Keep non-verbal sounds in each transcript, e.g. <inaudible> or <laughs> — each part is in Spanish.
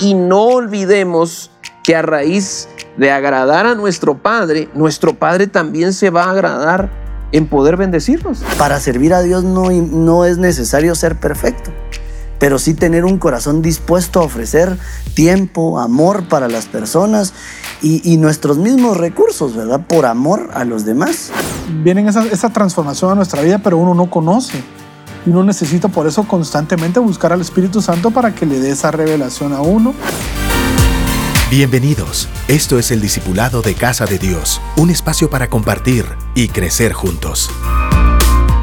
y no olvidemos que a raíz de agradar a nuestro Padre, nuestro Padre también se va a agradar en poder bendecirnos. Para servir a Dios no, no es necesario ser perfecto, pero sí tener un corazón dispuesto a ofrecer tiempo, amor para las personas y, nuestros mismos recursos, ¿verdad? Por amor a los demás. Viene esa, esa transformación a nuestra vida, pero uno no conoce. Y uno necesita por eso constantemente buscar al Espíritu Santo para que le dé esa revelación a uno. Bienvenidos. Esto es el Discipulado de Casa de Dios, un espacio para compartir y crecer juntos.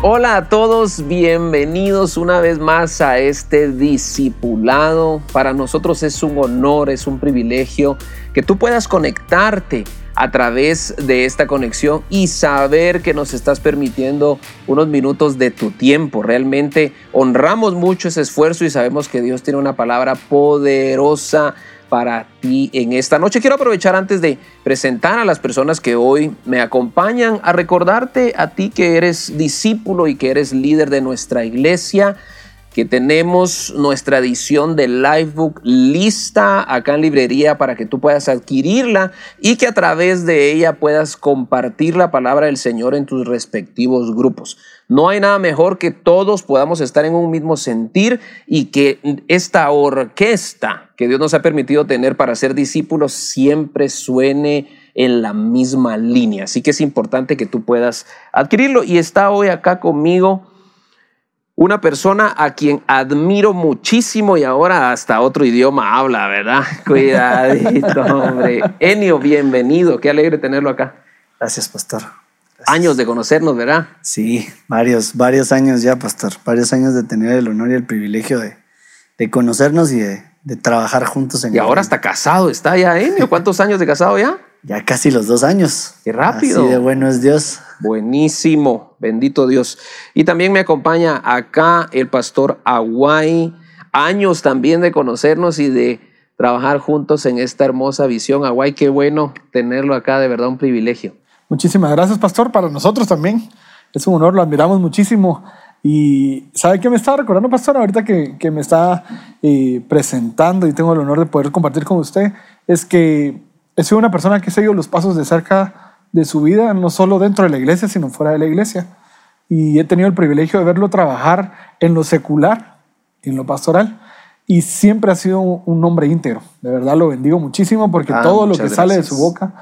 Hola a todos, bienvenidos una vez más a este discipulado. Para nosotros es un honor, es un privilegio que tú puedas conectarte a través de esta conexión y saber que nos estás permitiendo unos minutos de tu tiempo. Realmente honramos mucho ese esfuerzo y sabemos que Dios tiene una palabra poderosa para ti en esta noche. Quiero aprovechar antes de presentar a las personas que hoy me acompañan a recordarte a ti que eres discípulo y que eres líder de nuestra iglesia que tenemos nuestra edición de Livebook lista acá en librería para que tú puedas adquirirla y que a través de ella puedas compartir la palabra del Señor en tus respectivos grupos. No hay nada mejor que todos podamos estar en un mismo sentir y que esta orquesta que Dios nos ha permitido tener para ser discípulos siempre suene en la misma línea. Así que es importante que tú puedas adquirirlo y está hoy acá conmigo una persona a quien admiro muchísimo y ahora hasta otro idioma habla, ¿verdad? <laughs> Cuidadito, hombre. Enio, bienvenido. Qué alegre tenerlo acá. Gracias, pastor. Años de conocernos, ¿verdad? Sí, varios, varios años ya, pastor. Varios años de tener el honor y el privilegio de, conocernos y de, trabajar juntos en Y ahora está casado, está ya, Enio. ¿Cuántos años de casado ya? Ya casi los dos años. Qué rápido. Así de bueno es Dios. Buenísimo, bendito Dios. Y también me acompaña acá el pastor Aguay. Años también de conocernos y de trabajar juntos en esta hermosa visión. Aguay, qué bueno tenerlo acá, de verdad un privilegio. Muchísimas gracias, pastor, para nosotros también. Es un honor, lo admiramos muchísimo. Y ¿sabe qué me está recordando, pastor? Ahorita que, que me está eh, presentando y tengo el honor de poder compartir con usted, es que he sido una persona que ha seguido los pasos de cerca de su vida, no solo dentro de la iglesia, sino fuera de la iglesia. Y he tenido el privilegio de verlo trabajar en lo secular, en lo pastoral. Y siempre ha sido un hombre íntegro. De verdad lo bendigo muchísimo porque ah, todo lo que sale de su boca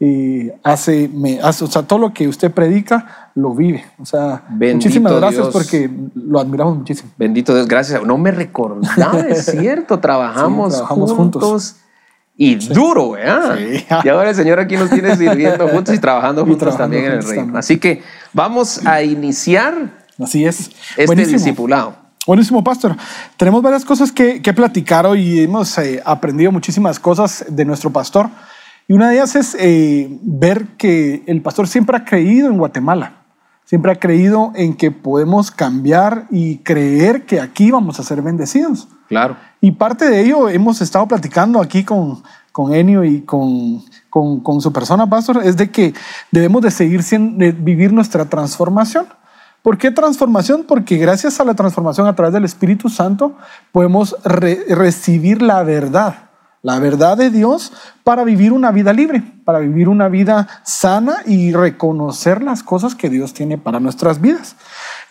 y hace, me, hace, o sea, todo lo que usted predica lo vive. O sea, muchísimas gracias porque lo admiramos muchísimo. Bendito Dios, gracias. No me recordaba, es <laughs> cierto, trabajamos, juntos y duro, ¿verdad? Y ahora el Señor aquí nos tiene sirviendo <laughs> juntos y trabajando juntos también en el reino. Así que vamos a iniciar Así es. este discipulado. Buenísimo, pastor. Tenemos varias cosas que, que platicar hoy. Hemos eh, aprendido muchísimas cosas de nuestro pastor. Y una de ellas es eh, ver que el pastor siempre ha creído en Guatemala. Siempre ha creído en que podemos cambiar y creer que aquí vamos a ser bendecidos. Claro. Y parte de ello hemos estado platicando aquí con, con Enio y con, con, su persona, Pastor, es de que debemos de seguir vivir nuestra transformación. ¿Por qué transformación? Porque gracias a la transformación a través del Espíritu Santo podemos recibir la verdad, la verdad de Dios para vivir una vida libre, para vivir una vida sana y reconocer las cosas que Dios tiene para nuestras vidas.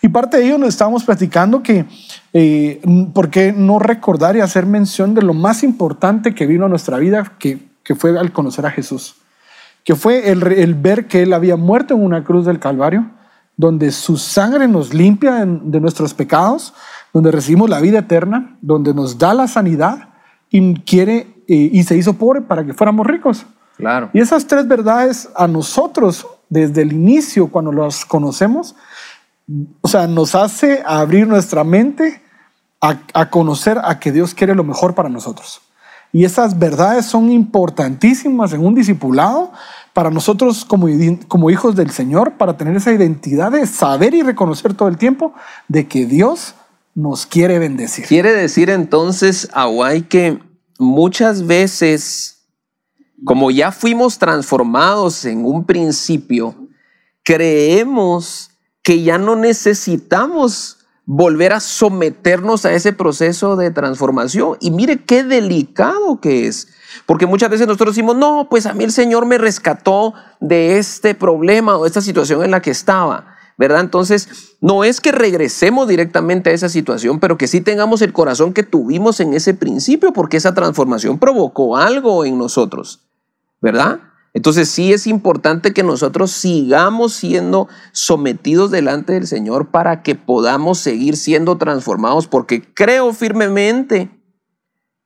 Y parte de ello nos estábamos platicando que, eh, ¿por qué no recordar y hacer mención de lo más importante que vino a nuestra vida, que, que fue al conocer a Jesús? Que fue el, el, ver que Él había muerto en una cruz del Calvario, donde su sangre nos limpia de nuestros pecados, donde recibimos la vida eterna, donde nos da la sanidad y quiere eh, y se hizo pobre para que fuéramos ricos. Claro. Y esas tres verdades a nosotros desde el inicio, cuando las conocemos, o sea, nos hace abrir nuestra mente a, conocer a que Dios quiere lo mejor para nosotros. Y esas verdades son importantísimas en un discipulado para nosotros como, como hijos del Señor, para tener esa identidad de saber y reconocer todo el tiempo de que Dios nos quiere bendecir. Quiere decir entonces, Aguay, que muchas veces, como ya fuimos transformados en un principio, creemos que ya no necesitamos volver a someternos a ese proceso de transformación. Y mire qué delicado que es. Porque muchas veces nosotros decimos, no, pues a mí el Señor me rescató de este problema o esta situación en la que estaba. ¿Verdad? Entonces, no es que regresemos directamente a esa situación, pero que sí tengamos el corazón que tuvimos en ese principio, porque esa transformación provocó algo en nosotros, ¿verdad? Entonces sí es importante que nosotros sigamos siendo sometidos delante del Señor para que podamos seguir siendo transformados, porque creo firmemente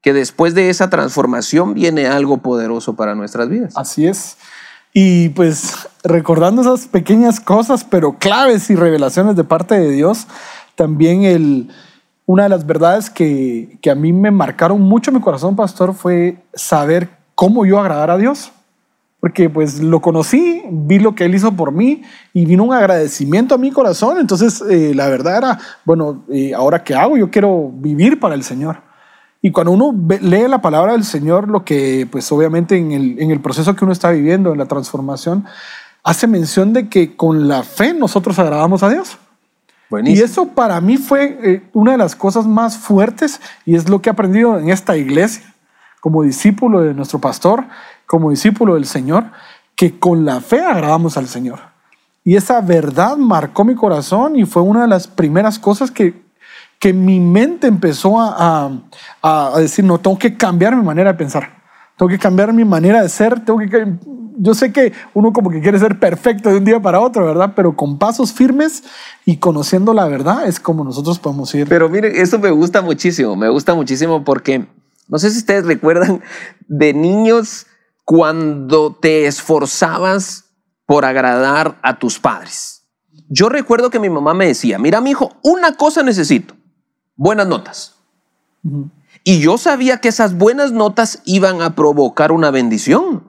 que después de esa transformación viene algo poderoso para nuestras vidas. Así es. Y pues recordando esas pequeñas cosas, pero claves y revelaciones de parte de Dios, también el, una de las verdades que, que a mí me marcaron mucho mi corazón, pastor, fue saber cómo yo agradar a Dios. Porque pues lo conocí, vi lo que Él hizo por mí y vino un agradecimiento a mi corazón. Entonces eh, la verdad era, bueno, eh, ahora qué hago? Yo quiero vivir para el Señor. Y cuando uno lee la palabra del Señor, lo que pues obviamente en el, en el proceso que uno está viviendo, en la transformación, hace mención de que con la fe nosotros agradamos a Dios. Y eso para mí fue eh, una de las cosas más fuertes y es lo que he aprendido en esta iglesia, como discípulo de nuestro pastor, como discípulo del Señor, que con la fe agradamos al Señor. Y esa verdad marcó mi corazón y fue una de las primeras cosas que, que mi mente empezó a, a, a decir, no, tengo que cambiar mi manera de pensar, tengo que cambiar mi manera de ser, tengo que yo sé que uno como que quiere ser perfecto de un día para otro, ¿verdad? Pero con pasos firmes y conociendo la verdad es como nosotros podemos ir. Pero miren, eso me gusta muchísimo, me gusta muchísimo porque no sé si ustedes recuerdan de niños cuando te esforzabas por agradar a tus padres. Yo recuerdo que mi mamá me decía, mira mi hijo, una cosa necesito, buenas notas. Y yo sabía que esas buenas notas iban a provocar una bendición.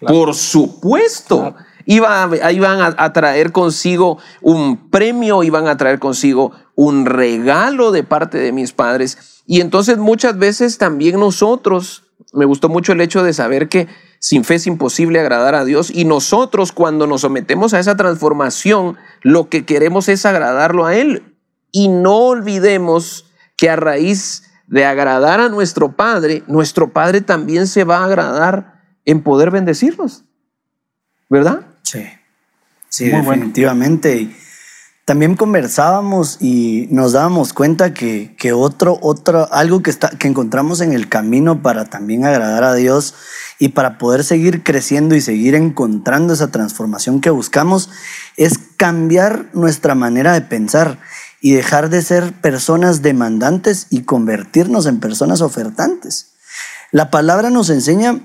Por supuesto. Iban, a, traer consigo un premio, iban a traer consigo un regalo de parte de mis padres. Y entonces muchas veces también nosotros, me gustó mucho el hecho de saber que sin fe es imposible agradar a Dios y nosotros cuando nos sometemos a esa transformación, lo que queremos es agradarlo a Él. Y no olvidemos que a raíz de agradar a nuestro Padre, nuestro Padre también se va a agradar en poder bendecirnos. ¿Verdad? Sí, sí, definitivamente. También conversábamos y nos dábamos cuenta que, que otro, otro, algo que, está, que encontramos en el camino para también agradar a Dios y para poder seguir creciendo y seguir encontrando esa transformación que buscamos es cambiar nuestra manera de pensar y dejar de ser personas demandantes y convertirnos en personas ofertantes. La palabra nos enseña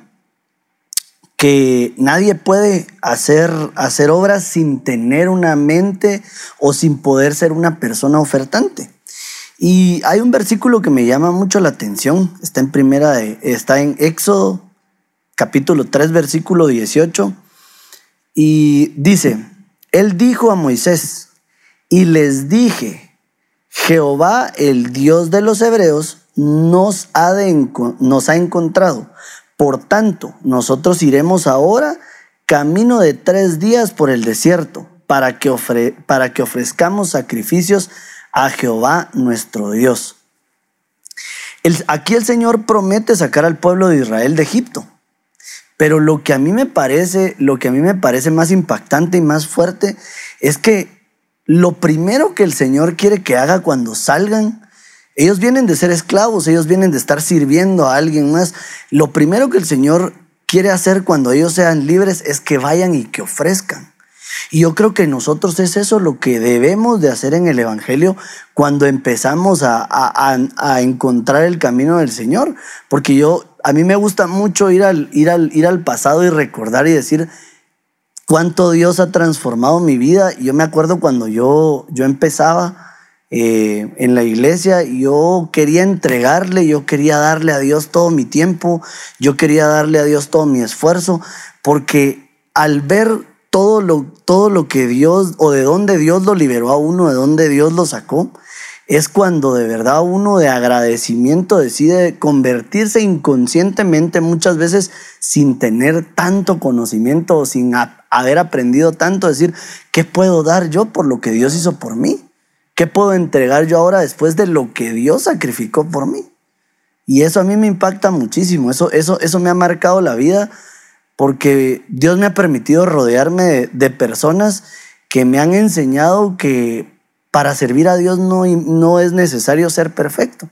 que nadie puede hacer, hacer obras sin tener una mente o sin poder ser una persona ofertante. Y hay un versículo que me llama mucho la atención, está en primera de, está en Éxodo capítulo 3 versículo 18 y dice, él dijo a Moisés, y les dije, Jehová el Dios de los hebreos nos ha, encontrado por tanto, nosotros iremos ahora camino de tres días por el desierto para que, para que ofrezcamos sacrificios a Jehová nuestro Dios. aquí el Señor promete sacar al pueblo de Israel de Egipto. Pero lo que a mí me parece, lo que a mí me parece más impactante y más fuerte es que lo primero que el Señor quiere que haga cuando salgan ellos vienen de ser esclavos, ellos vienen de estar sirviendo a alguien más. Lo primero que el Señor quiere hacer cuando ellos sean libres es que vayan y que ofrezcan. Y yo creo que nosotros es eso lo que debemos de hacer en el Evangelio cuando empezamos a, a, encontrar el camino del Señor. Porque yo, a mí me gusta mucho ir al, ir, al, ir al pasado y recordar y decir cuánto Dios ha transformado mi vida. Yo me acuerdo cuando yo, yo empezaba eh, en la iglesia, yo quería entregarle, yo quería darle a Dios todo mi tiempo, yo quería darle a Dios todo mi esfuerzo, porque al ver todo lo, todo lo que Dios, o de dónde Dios lo liberó a uno, de dónde Dios lo sacó, es cuando de verdad uno de agradecimiento decide convertirse inconscientemente muchas veces sin tener tanto conocimiento o sin haber aprendido tanto, decir, ¿qué puedo dar yo por lo que Dios hizo por mí? ¿Qué puedo entregar yo ahora después de lo que Dios sacrificó por mí? Y eso a mí me impacta muchísimo. Eso, eso, eso me ha marcado la vida porque Dios me ha permitido rodearme de, de personas que me han enseñado que para servir a Dios no, no es necesario ser perfecto,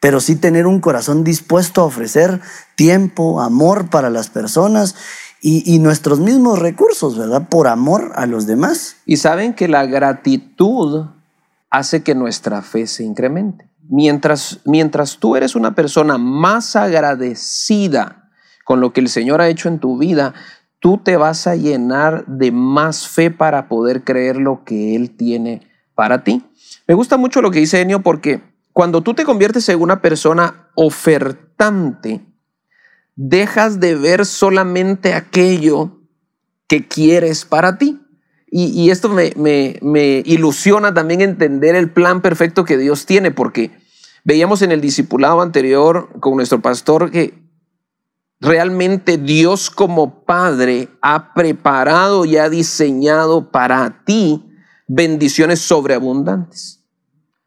pero sí tener un corazón dispuesto a ofrecer tiempo, amor para las personas y, nuestros mismos recursos, ¿verdad? Por amor a los demás. Y saben que la gratitud hace que nuestra fe se incremente. Mientras, mientras tú eres una persona más agradecida con lo que el Señor ha hecho en tu vida, tú te vas a llenar de más fe para poder creer lo que Él tiene para ti. Me gusta mucho lo que dice Enio porque cuando tú te conviertes en una persona ofertante, dejas de ver solamente aquello que quieres para ti. Y, esto me, me, ilusiona también entender el plan perfecto que Dios tiene, porque veíamos en el discipulado anterior con nuestro pastor que realmente Dios como Padre ha preparado y ha diseñado para ti bendiciones sobreabundantes.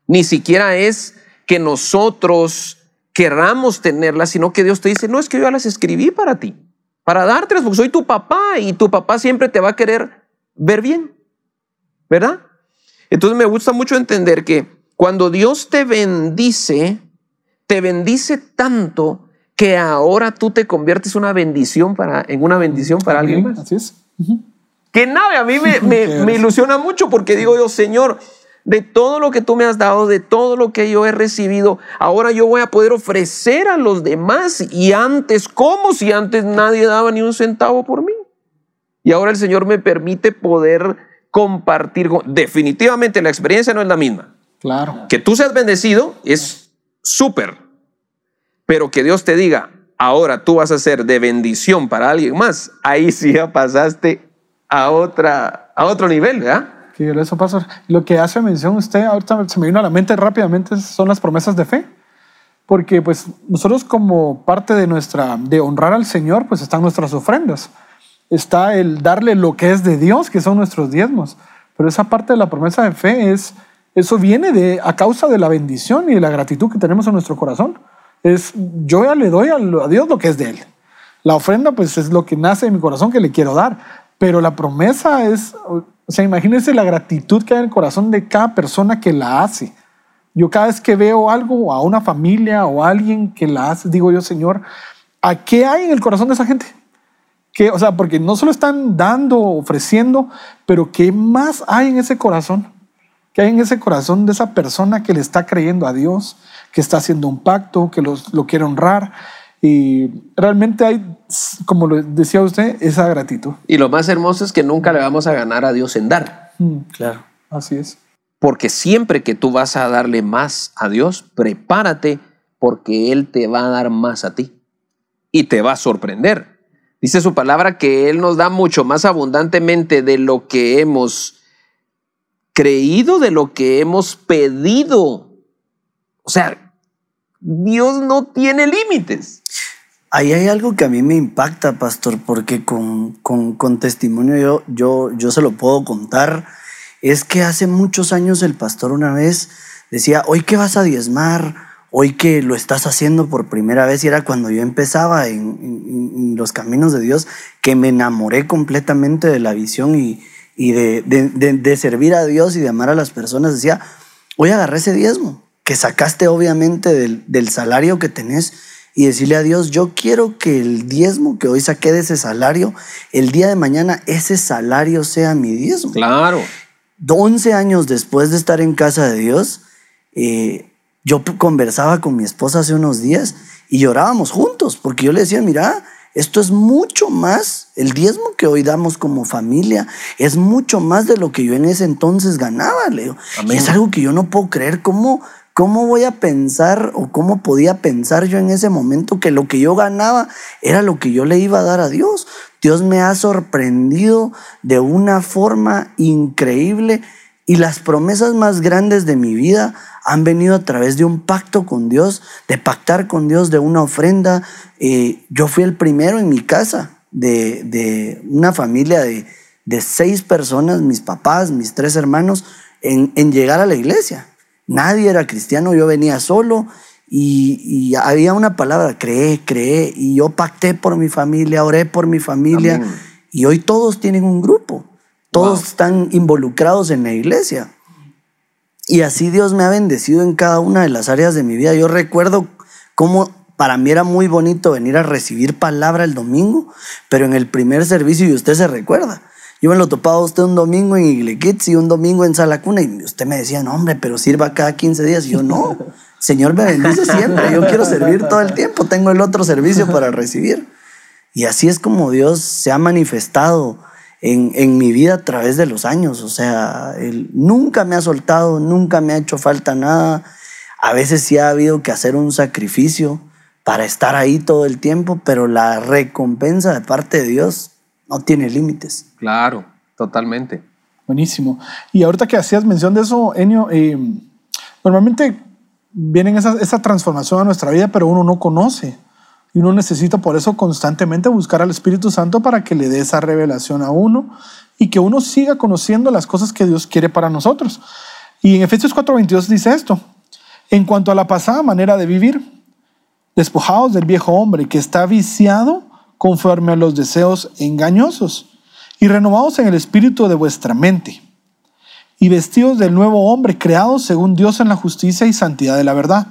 Ni siquiera es que nosotros querramos tenerlas, sino que Dios te dice, no es que yo las escribí para ti, para dártelas, porque soy tu papá y tu papá siempre te va a querer ver bien, ¿verdad? Entonces me gusta mucho entender que cuando Dios te bendice, te bendice tanto que ahora tú te conviertes una bendición para, en una bendición para alguien más. Así es. Que nada, a mí me, me, <laughs> me ilusiona mucho porque digo yo, Señor, de todo lo que tú me has dado, de todo lo que yo he recibido, ahora yo voy a poder ofrecer a los demás y antes, como si antes nadie daba ni un centavo por mí. Y ahora el Señor me permite poder compartir. Definitivamente la experiencia no es la misma. Claro. Que tú seas bendecido es súper, pero que Dios te diga, ahora tú vas a ser de bendición para alguien más, ahí sí ya pasaste a, otra, a otro nivel, ¿verdad? Que eso pasa. Lo que hace mención usted, ahorita se me vino a la mente rápidamente, son las promesas de fe. Porque pues nosotros como parte de nuestra, de honrar al Señor, pues están nuestras ofrendas. Está el darle lo que es de Dios, que son nuestros diezmos. Pero esa parte de la promesa de fe es, eso viene de, a causa de la bendición y de la gratitud que tenemos en nuestro corazón. Es, yo ya le doy a Dios lo que es de Él. La ofrenda pues es lo que nace de mi corazón que le quiero dar. Pero la promesa es, o sea, imagínense la gratitud que hay en el corazón de cada persona que la hace. Yo cada vez que veo algo, a una familia o a alguien que la hace, digo yo, Señor, ¿a qué hay en el corazón de esa gente? ¿Qué, o sea, porque no solo están dando, ofreciendo, pero ¿qué más hay en ese corazón? ¿Qué hay en ese corazón de esa persona que le está creyendo a Dios, que está haciendo un pacto, que los, lo quiere honrar? Y realmente hay, como lo decía usted, esa gratitud. Y lo más hermoso es que nunca le vamos a ganar a Dios en dar. Mm, claro, así es. Porque siempre que tú vas a darle más a Dios, prepárate porque Él te va a dar más a ti. Y te va a sorprender. Dice su palabra que Él nos da mucho más abundantemente de lo que hemos creído, de lo que hemos pedido. O sea, Dios no tiene límites. Ahí hay algo que a mí me impacta, pastor, porque con, con, testimonio yo, yo, yo se lo puedo contar. Es que hace muchos años el pastor una vez decía, hoy que vas a diezmar, hoy que lo estás haciendo por primera vez, y era cuando yo empezaba en, los caminos de Dios, que me enamoré completamente de la visión y, y de, de, servir a Dios y de amar a las personas. Decía, hoy agarré ese diezmo, que sacaste obviamente del, del salario que tenés y decirle a Dios, yo quiero que el diezmo que hoy saqué de ese salario, el día de mañana ese salario sea mi diezmo. Claro. 11 años después de estar en casa de Dios, eh, yo conversaba con mi esposa hace unos días y llorábamos juntos, porque yo le decía, mira, esto es mucho más, el diezmo que hoy damos como familia, es mucho más de lo que yo en ese entonces ganaba, Leo. Y es algo que yo no puedo creer, cómo ¿Cómo voy a pensar o cómo podía pensar yo en ese momento que lo que yo ganaba era lo que yo le iba a dar a Dios? Dios me ha sorprendido de una forma increíble y las promesas más grandes de mi vida han venido a través de un pacto con Dios, de pactar con Dios, de una ofrenda. Eh, yo fui el primero en mi casa de, de una familia de, de seis personas, mis papás, mis tres hermanos en, en llegar a la iglesia. Nadie era cristiano, yo venía solo y, y había una palabra, creé, creé, y yo pacté por mi familia, oré por mi familia, Amén. y hoy todos tienen un grupo, todos Wow. están involucrados en la iglesia. Y así Dios me ha bendecido en cada una de las áreas de mi vida. Yo recuerdo cómo para mí era muy bonito venir a recibir palabra el domingo, pero en el primer servicio, y usted se recuerda, yo me lo topaba a usted un domingo en Igliquitz y un domingo en Sala Cuna, y usted me decía, no, hombre, pero sirva cada 15 días. Y yo, no, <laughs> Señor me bendice siempre, yo quiero servir todo el tiempo, tengo el otro servicio para recibir. Y así es como Dios se ha manifestado en, en mi vida a través de los años. O sea, Él nunca me ha soltado, nunca me ha hecho falta nada. A veces sí ha habido que hacer un sacrificio para estar ahí todo el tiempo, pero la recompensa de parte de Dios no tiene límites. Claro, totalmente. Buenísimo. Y ahorita que hacías mención de eso, Enio, eh, normalmente viene esa, esa transformación a nuestra vida, pero uno no conoce. Y uno necesita por eso constantemente buscar al Espíritu Santo para que le dé esa revelación a uno y que uno siga conociendo las cosas que Dios quiere para nosotros. Y en Efesios 4:22 dice esto, en cuanto a la pasada manera de vivir, despojados del viejo hombre que está viciado conforme a los deseos engañosos y renovados en el espíritu de vuestra mente y vestidos del nuevo hombre creado según Dios en la justicia y santidad de la verdad.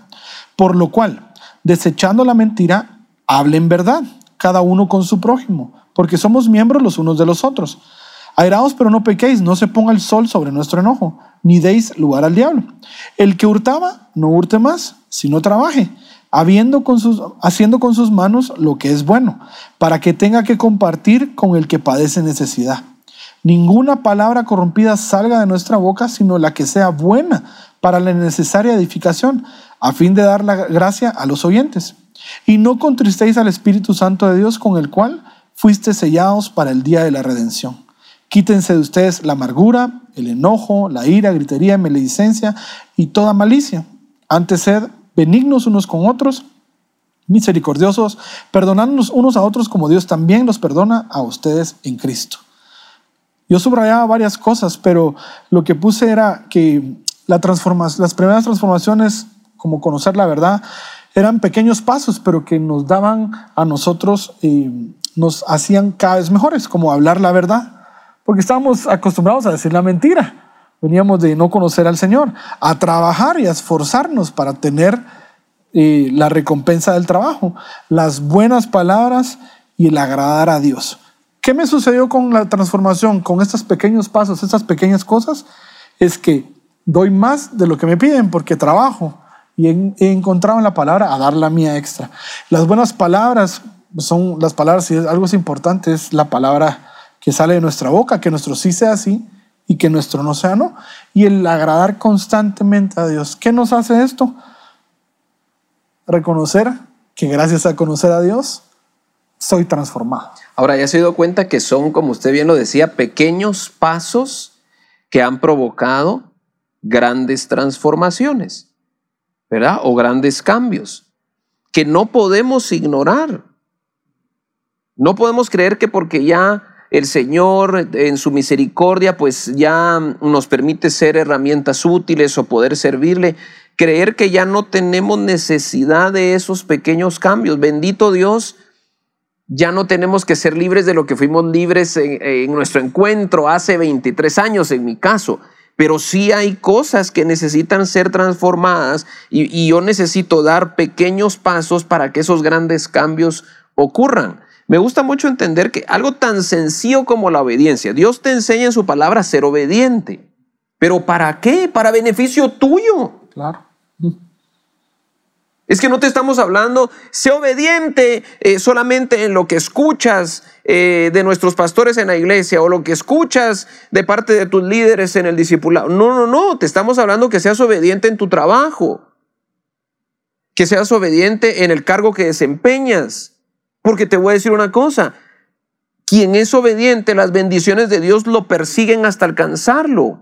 Por lo cual, desechando la mentira, hablen verdad, cada uno con su prójimo, porque somos miembros los unos de los otros. Airaos, pero no pequéis, no se ponga el sol sobre nuestro enojo, ni deis lugar al diablo. El que hurtaba, no hurte más, sino trabaje, habiendo con sus, haciendo con sus manos lo que es bueno, para que tenga que compartir con el que padece necesidad. Ninguna palabra corrompida salga de nuestra boca, sino la que sea buena para la necesaria edificación, a fin de dar la gracia a los oyentes. Y no contristéis al Espíritu Santo de Dios, con el cual fuiste sellados para el día de la redención. Quítense de ustedes la amargura, el enojo, la ira, gritería, maledicencia y toda malicia. Antes sed benignos unos con otros, misericordiosos, perdonándonos unos a otros como Dios también los perdona a ustedes en Cristo. Yo subrayaba varias cosas, pero lo que puse era que la las primeras transformaciones, como conocer la verdad, eran pequeños pasos, pero que nos daban a nosotros, eh, nos hacían cada vez mejores, como hablar la verdad, porque estábamos acostumbrados a decir la mentira. Veníamos de no conocer al Señor, a trabajar y a esforzarnos para tener eh, la recompensa del trabajo, las buenas palabras y el agradar a Dios. ¿Qué me sucedió con la transformación, con estos pequeños pasos, estas pequeñas cosas? Es que doy más de lo que me piden porque trabajo y he, encontrado en la palabra a dar la mía extra. Las buenas palabras son las palabras, si algo es importante, es la palabra que sale de nuestra boca, que nuestro sí sea sí y que nuestro no sea no. Y el agradar constantemente a Dios. ¿Qué nos hace esto? Reconocer que gracias a conocer a Dios soy transformado. Ahora, ya se ha dado cuenta que son, como usted bien lo decía, pequeños pasos que han provocado grandes transformaciones, ¿verdad? O grandes cambios que no podemos ignorar. No podemos creer que porque ya el Señor en su misericordia pues ya nos permite ser herramientas útiles o poder servirle, creer que ya no tenemos necesidad de esos pequeños cambios. Bendito Dios, ya no tenemos que ser libres de lo que fuimos libres en, nuestro encuentro hace 23 años, en mi caso. Pero sí hay cosas que necesitan ser transformadas y yo necesito dar pequeños pasos para que esos grandes cambios ocurran. Me gusta mucho entender que algo tan sencillo como la obediencia, Dios te enseña en su palabra a ser obediente. ¿Pero para qué? Para beneficio tuyo. Claro. Es que no te estamos hablando, sé obediente eh, solamente en lo que escuchas eh, de nuestros pastores en la iglesia o lo que escuchas de parte de tus líderes en el discipulado. No, no, no, te estamos hablando que seas obediente en tu trabajo, que seas obediente en el cargo que desempeñas. Porque te voy a decir una cosa, quien es obediente, las bendiciones de Dios lo persiguen hasta alcanzarlo.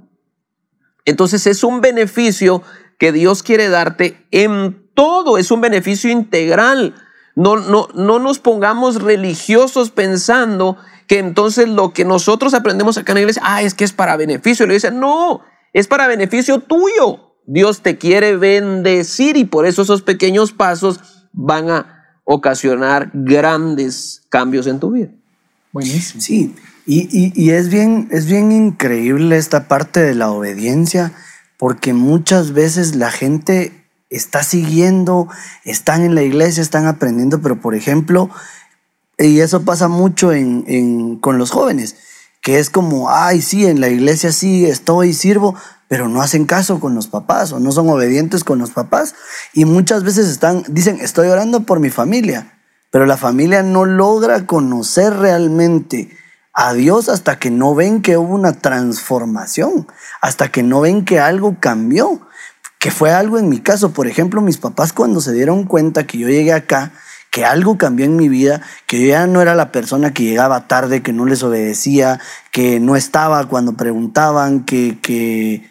Entonces es un beneficio que Dios quiere darte en todo, es un beneficio integral. No, no, no nos pongamos religiosos pensando que entonces lo que nosotros aprendemos acá en la iglesia, ah, es que es para beneficio. Le dice, no, es para beneficio tuyo. Dios te quiere bendecir y por eso esos pequeños pasos van a ocasionar grandes cambios en tu vida. Buenísimo. Sí, y, y- y es, bien, es bien increíble esta parte de la obediencia, porque muchas veces la gente está siguiendo, están en la iglesia, están aprendiendo, pero por ejemplo, y eso pasa mucho en, en- con los jóvenes, que es como, ay, sí, en la iglesia sí estoy, sirvo, pero no hacen caso con los papás o no son obedientes con los papás. Y muchas veces están, dicen, estoy orando por mi familia, pero la familia no logra conocer realmente a Dios hasta que no ven que hubo una transformación, hasta que no ven que algo cambió, que fue algo en mi caso. Por ejemplo, mis papás cuando se dieron cuenta que yo llegué acá, que algo cambió en mi vida, que yo ya no era la persona que llegaba tarde, que no les obedecía, que no estaba cuando preguntaban, que, que,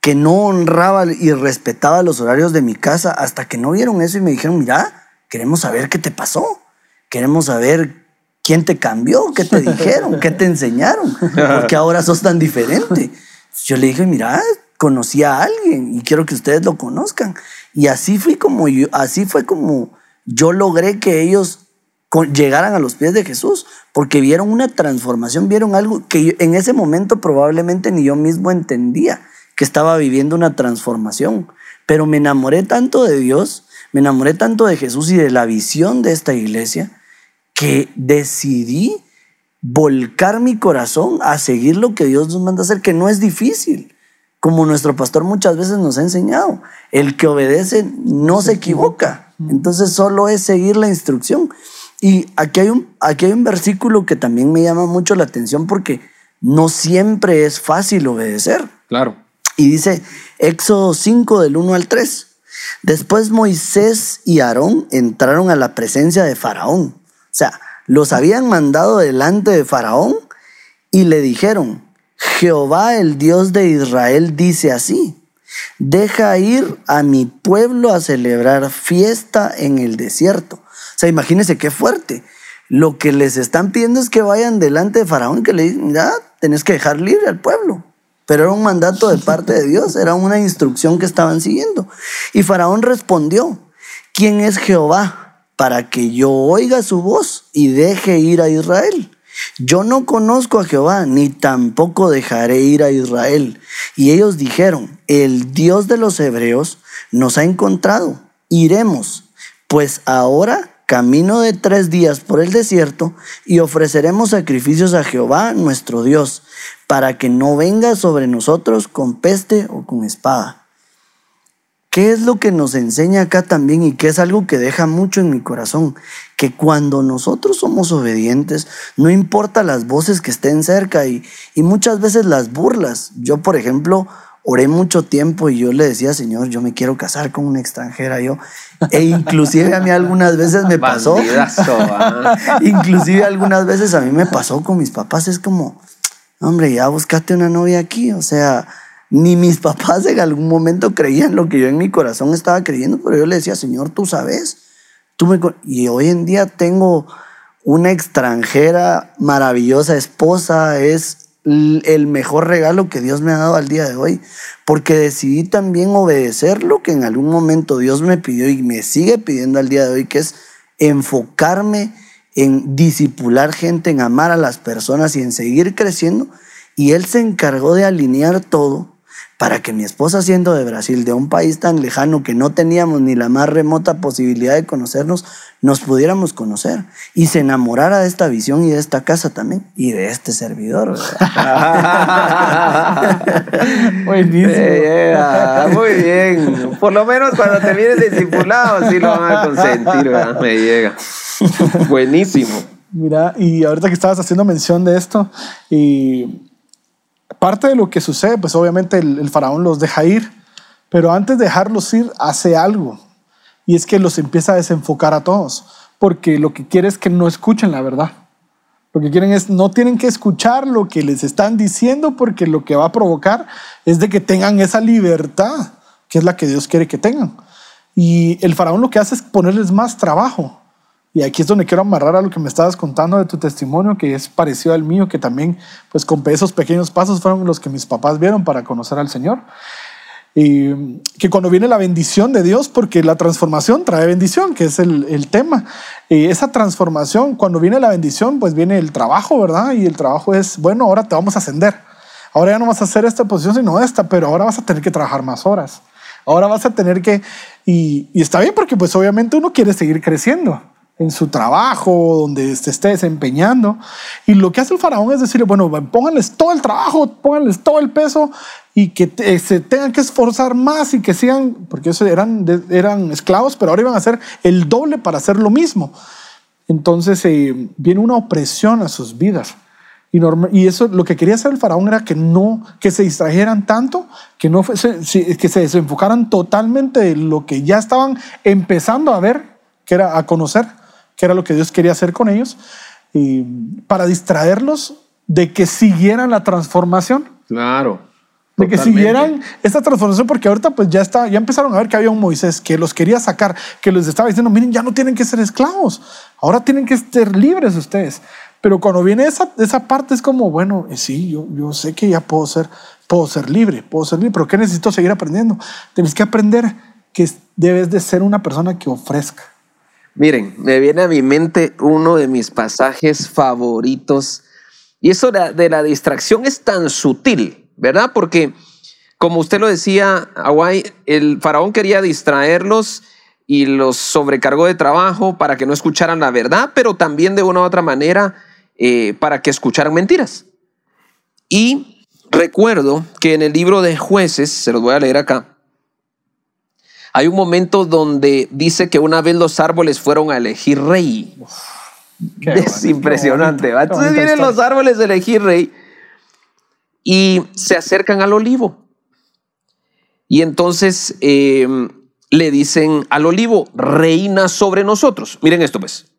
que no honraba y respetaba los horarios de mi casa, hasta que no vieron eso y me dijeron, mira, queremos saber qué te pasó, queremos saber quién te cambió, qué te <laughs> dijeron, qué te enseñaron, porque ahora sos tan diferente. Yo le dije, mira, conocí a alguien y quiero que ustedes lo conozcan. Y así fui como yo, así fue como yo logré que ellos llegaran a los pies de Jesús, porque vieron una transformación, vieron algo que en ese momento probablemente ni yo mismo entendía, que estaba viviendo una transformación. Pero me enamoré tanto de Dios, me enamoré tanto de Jesús y de la visión de esta iglesia, que decidí volcar mi corazón a seguir lo que Dios nos manda hacer, que no es difícil, como nuestro pastor muchas veces nos ha enseñado. El que obedece no se equivoca. Entonces solo es seguir la instrucción. Y aquí hay, un, aquí hay un versículo que también me llama mucho la atención porque no siempre es fácil obedecer. Claro. Y dice Éxodo 5 del 1 al 3. Después Moisés y Aarón entraron a la presencia de Faraón. O sea, los habían mandado delante de Faraón y le dijeron, Jehová el Dios de Israel dice así, deja ir a mi pueblo a celebrar fiesta en el desierto. O sea, imagínense qué fuerte. Lo que les están pidiendo es que vayan delante de Faraón que le digan, ya, tenés que dejar libre al pueblo. Pero era un mandato de parte de Dios, era una instrucción que estaban siguiendo. Y Faraón respondió, ¿quién es Jehová para que yo oiga su voz y deje ir a Israel? Yo no conozco a Jehová, ni tampoco dejaré ir a Israel. Y ellos dijeron, el Dios de los hebreos nos ha encontrado, iremos, pues ahora camino de tres días por el desierto y ofreceremos sacrificios a Jehová nuestro Dios, para que no venga sobre nosotros con peste o con espada. ¿Qué es lo que nos enseña acá también y que es algo que deja mucho en mi corazón? Que cuando nosotros somos obedientes, no importa las voces que estén cerca y, y muchas veces las burlas. Yo, por ejemplo, oré mucho tiempo y yo le decía, Señor, yo me quiero casar con una extranjera, yo. E inclusive a mí algunas veces me pasó. Ah. <laughs> inclusive algunas veces a mí me pasó con mis papás. Es como, hombre, ya buscate una novia aquí. O sea, ni mis papás en algún momento creían lo que yo en mi corazón estaba creyendo, pero yo le decía, Señor, tú sabes. Tú me... con-". Y hoy en día tengo una extranjera maravillosa esposa, es el mejor regalo que Dios me ha dado al día de hoy, porque decidí también obedecer lo que en algún momento Dios me pidió y me sigue pidiendo al día de hoy, que es enfocarme en disipular gente, en amar a las personas y en seguir creciendo. Y Él se encargó de alinear todo para que mi esposa, siendo de Brasil, de un país tan lejano que no teníamos ni la más remota posibilidad de conocernos, nos pudiéramos conocer y se enamorara de esta visión y de esta casa también y de este servidor. ¿verdad? <laughs> <laughs> Buenísimo. Eh, yeah, muy bien. Por lo menos cuando termines de discipulado, sí lo van a consentir, ¿verdad? Me llega. Buenísimo. Mira, y ahorita que estabas haciendo mención de esto, y parte de lo que sucede, pues obviamente el, faraón los deja ir, pero antes de dejarlos ir, hace algo, y es que los empieza a desenfocar a todos, porque lo que quiere es que no escuchen la verdad. Lo que quieren es, no tienen que escuchar lo que les están diciendo, porque lo que va a provocar es de que tengan esa libertad, que es la que Dios quiere que tengan. Y el faraón lo que hace es ponerles más trabajo. Y aquí es donde quiero amarrar a lo que me estabas contando de tu testimonio, que es parecido al mío, que también, pues con esos pequeños pasos fueron los que mis papás vieron para conocer al Señor. Y que cuando viene la bendición de Dios, porque la transformación trae bendición, que es el, el tema. Y esa transformación, cuando viene la bendición, pues viene el trabajo, ¿verdad? Y el trabajo es, bueno, ahora te vamos a ascender. Ahora ya no vas a hacer esta posición, sino esta, pero ahora vas a tener que trabajar más horas. Ahora vas a tener que, y, y está bien porque pues obviamente uno quiere seguir creciendo en su trabajo, donde se esté desempeñando. Y lo que hace el faraón es decirle, bueno, pónganles todo el trabajo, pónganles todo el peso y que eh, se tengan que esforzar más y que sigan, porque eran, eran esclavos, pero ahora iban a hacer el doble para hacer lo mismo. Entonces eh, viene una opresión a sus vidas. Y, y, eso lo que quería hacer el faraón era que no que se distrajeran tanto que no que se desenfocaran totalmente de lo que ya estaban empezando a ver que era a conocer que era lo que Dios quería hacer con ellos, y para distraerlos de que siguieran la transformación. Claro. De que siguieran esta transformación, porque ahorita pues ya está, ya empezaron a ver que había un Moisés que los quería sacar, que les estaba diciendo, miren, ya no tienen que ser esclavos, ahora tienen que ser libres ustedes. Pero cuando viene esa, esa parte es como, bueno, eh, sí, yo, yo sé que ya puedo ser, puedo ser libre, puedo ser libre, pero ¿qué necesito seguir aprendiendo? Tienes que aprender que debes de ser una persona que ofrezca Miren, me viene a mi mente uno de mis pasajes favoritos. Y eso de, la distracción es tan sutil, ¿verdad? Porque, como usted lo decía, Hawaii, el faraón quería distraerlos y los sobrecargó de trabajo para que no escucharan la verdad, pero también de una u otra manera eh, para que escucharan mentiras. Y recuerdo que en el libro de jueces, se los voy a leer acá, hay un momento donde dice que una vez los árboles fueron a elegir rey. es impresionante. Entonces vienen los árboles a elegir rey y se acercan al olivo. Y entonces em, le dicen al olivo, reina sobre nosotros. Miren esto pues.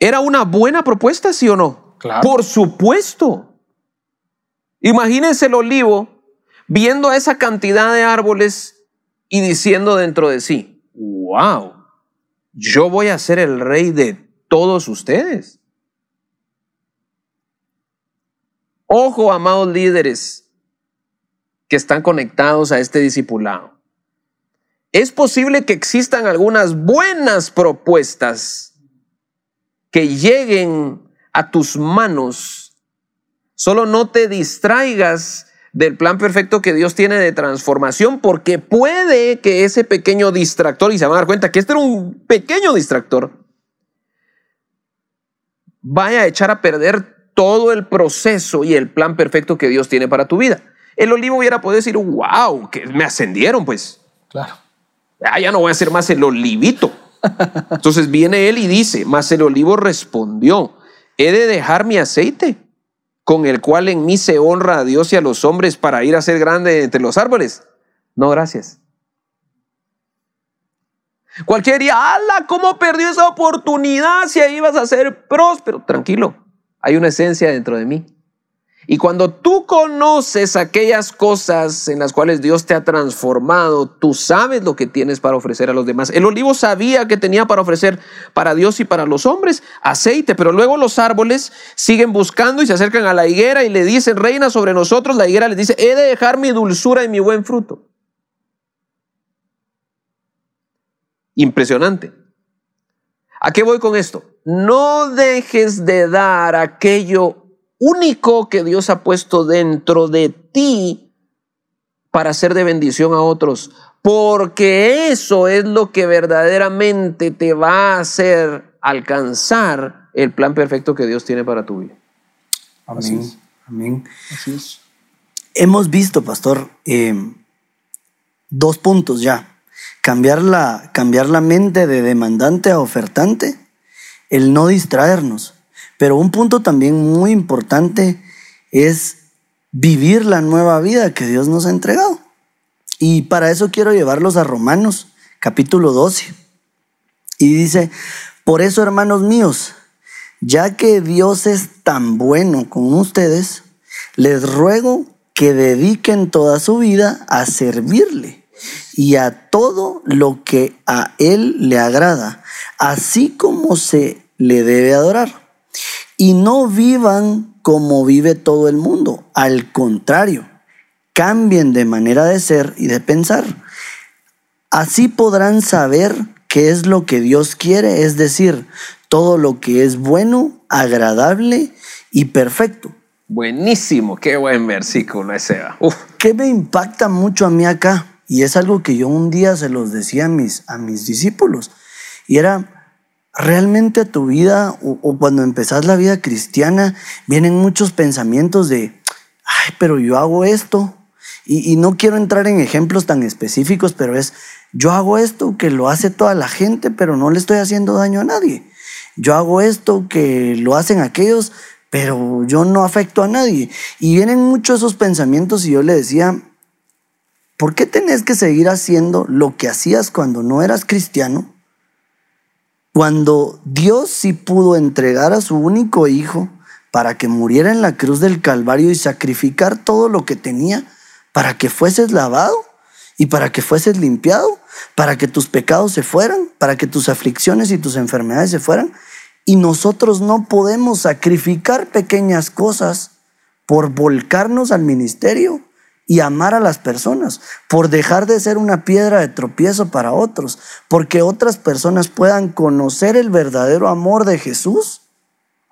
¿Era una buena propuesta, sí o no? Claro. Por supuesto. Imagínense el olivo viendo a esa cantidad de árboles y diciendo dentro de sí, wow, yo voy a ser el rey de todos ustedes. Ojo, amados líderes que están conectados a este discipulado. Es posible que existan algunas buenas propuestas que lleguen a tus manos. Solo no te distraigas del plan perfecto que Dios tiene de transformación, porque puede que ese pequeño distractor, y se van a dar cuenta que este era un pequeño distractor, vaya a echar a perder todo el proceso y el plan perfecto que Dios tiene para tu vida. El olivo hubiera podido decir, wow, que me ascendieron, pues. Claro. Ah, ya no voy a ser más el olivito. Entonces viene él y dice, mas el olivo respondió, he de dejar mi aceite con el cual en mí se honra a Dios y a los hombres para ir a ser grande entre los árboles. No, gracias. Cualquier día, ¡ala! ¿Cómo perdió esa oportunidad si ahí ibas a ser próspero? Tranquilo, hay una esencia dentro de mí. Y cuando tú conoces aquellas cosas en las cuales Dios te ha transformado, tú sabes lo que tienes para ofrecer a los demás. El olivo sabía que tenía para ofrecer para Dios y para los hombres aceite, pero luego los árboles siguen buscando y se acercan a la higuera y le dicen, reina sobre nosotros. La higuera les dice, he de dejar mi dulzura y mi buen fruto. Impresionante. ¿A qué voy con esto? No dejes de dar aquello único que Dios ha puesto dentro de ti para ser de bendición a otros, porque eso es lo que verdaderamente te va a hacer alcanzar el plan perfecto que Dios tiene para tu vida. Amén. Amén. Así es. Hemos visto, pastor, eh, dos puntos ya. Cambiar la, cambiar la mente de demandante a ofertante, el no distraernos. Pero un punto también muy importante es vivir la nueva vida que Dios nos ha entregado. Y para eso quiero llevarlos a Romanos capítulo 12. Y dice, por eso hermanos míos, ya que Dios es tan bueno con ustedes, les ruego que dediquen toda su vida a servirle y a todo lo que a Él le agrada, así como se le debe adorar. Y no vivan como vive todo el mundo. Al contrario, cambien de manera de ser y de pensar. Así podrán saber qué es lo que Dios quiere, es decir, todo lo que es bueno, agradable y perfecto. Buenísimo, qué buen versículo ese. Uf. ¿Qué me impacta mucho a mí acá? Y es algo que yo un día se los decía a mis, a mis discípulos. Y era, realmente a tu vida o, cuando empezás la vida cristiana, vienen muchos pensamientos de, ay, pero yo hago esto. Y, y no quiero entrar en ejemplos tan específicos, pero es, yo hago esto que lo hace toda la gente, pero no le estoy haciendo daño a nadie. Yo hago esto que lo hacen aquellos, pero yo no afecto a nadie. Y vienen muchos esos pensamientos y yo le decía, ¿por qué tenés que seguir haciendo lo que hacías cuando no eras cristiano? Cuando Dios sí pudo entregar a su único hijo para que muriera en la cruz del Calvario y sacrificar todo lo que tenía para que fueses lavado y para que fueses limpiado, para que tus pecados se fueran, para que tus aflicciones y tus enfermedades se fueran. Y nosotros no podemos sacrificar pequeñas cosas por volcarnos al ministerio y amar a las personas, por dejar de ser una piedra de tropiezo para otros, porque otras personas puedan conocer el verdadero amor de Jesús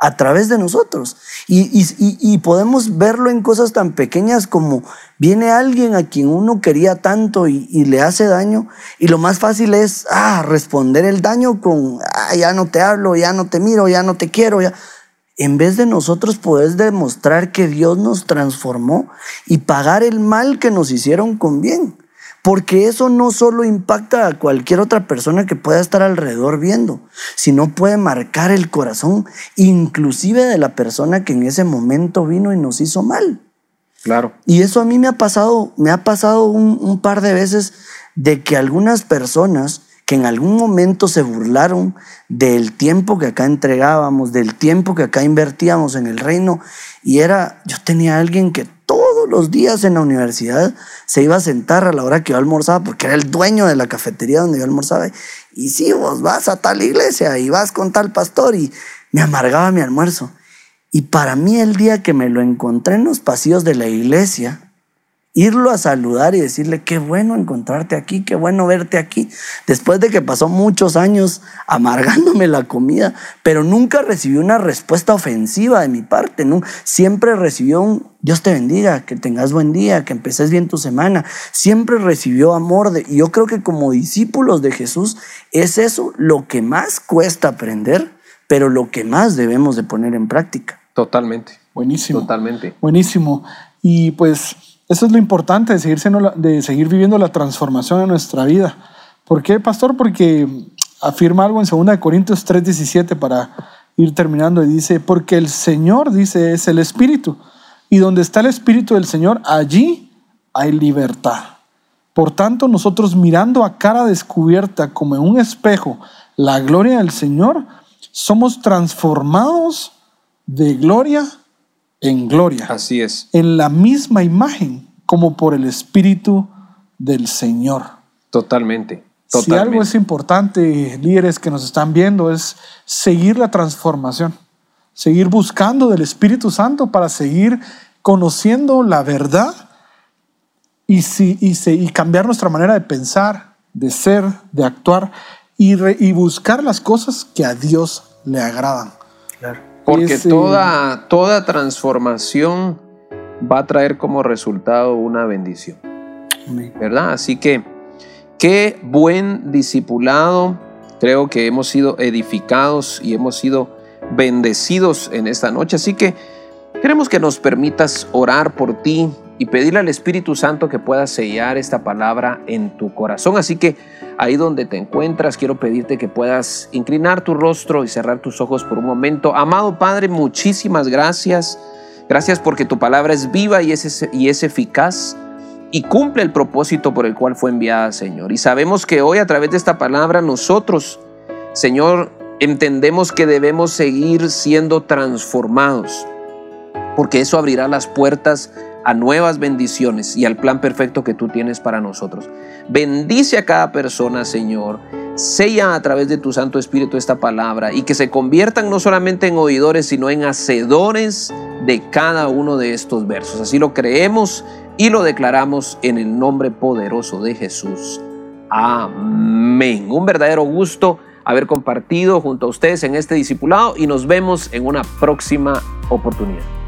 a través de nosotros. Y, y, y, podemos verlo en cosas tan pequeñas como viene alguien a quien uno quería tanto y, le hace daño, y lo más fácil es ah, responder el daño con ah, ya no te hablo, ya no te miro, ya no te quiero, ya. En vez de nosotros poder demostrar que Dios nos transformó y pagar el mal que nos hicieron con bien. Porque eso no solo impacta a cualquier otra persona que pueda estar alrededor viendo, sino puede marcar el corazón inclusive de la persona que en ese momento vino y nos hizo mal. Claro. Y eso a mí me ha pasado, me ha pasado un, un par de veces de que algunas personas que en algún momento se burlaron del tiempo que acá entregábamos, del tiempo que acá invertíamos en el reino, y era, yo tenía alguien que todos los días en la universidad se iba a sentar a la hora que yo almorzaba, porque era el dueño de la cafetería donde yo almorzaba. Y sí, vos vas a tal iglesia y vas con tal pastor y me amargaba mi almuerzo. Y para mí el día que me lo encontré en los pasillos de la iglesia, irlo a saludar y decirle, qué bueno encontrarte aquí, qué bueno verte aquí, después de que pasó muchos años amargándome la comida, pero nunca recibió una respuesta ofensiva de mi parte, ¿no? siempre recibió un, Dios te bendiga, que tengas buen día, que empeces bien tu semana, siempre recibió amor, de, y yo creo que como discípulos de Jesús es eso lo que más cuesta aprender, pero lo que más debemos de poner en práctica. Totalmente. Buenísimo. Totalmente. Buenísimo. Y pues eso es lo importante de seguir, siendo, de seguir viviendo la transformación en nuestra vida. ¿Por qué, pastor? Porque afirma algo en 2 Corintios 3:17 para ir terminando y dice, porque el Señor, dice, es el Espíritu. Y donde está el Espíritu del Señor, allí hay libertad. Por tanto, nosotros mirando a cara descubierta como en un espejo la gloria del Señor, somos transformados de gloria en gloria. Así es. En la misma imagen como por el Espíritu del Señor. Totalmente. Totalmente. Si algo es importante, líderes que nos están viendo, es seguir la transformación, seguir buscando del Espíritu Santo para seguir conociendo la verdad y, si, y, y cambiar nuestra manera de pensar, de ser, de actuar y, re, y buscar las cosas que a Dios le agradan. Claro. Porque toda, toda transformación va a traer como resultado una bendición. ¿Verdad? Así que qué buen discipulado. Creo que hemos sido edificados y hemos sido bendecidos en esta noche. Así que queremos que nos permitas orar por ti y pedirle al Espíritu Santo que pueda sellar esta palabra en tu corazón. Así que ahí donde te encuentras, quiero pedirte que puedas inclinar tu rostro y cerrar tus ojos por un momento. Amado Padre, muchísimas gracias. Gracias porque tu palabra es viva y es, eficaz y cumple el propósito por el cual fue enviada, Señor. Y sabemos que hoy a través de esta palabra nosotros, Señor, entendemos que debemos seguir siendo transformados, porque eso abrirá las puertas a nuevas bendiciones y al plan perfecto que tú tienes para nosotros. Bendice a cada persona, Señor. Sella a través de tu Santo Espíritu esta palabra y que se conviertan no solamente en oidores, sino en hacedores de cada uno de estos versos. Así lo creemos y lo declaramos en el nombre poderoso de Jesús. Amén. Un verdadero gusto haber compartido junto a ustedes en este discipulado y nos vemos en una próxima oportunidad.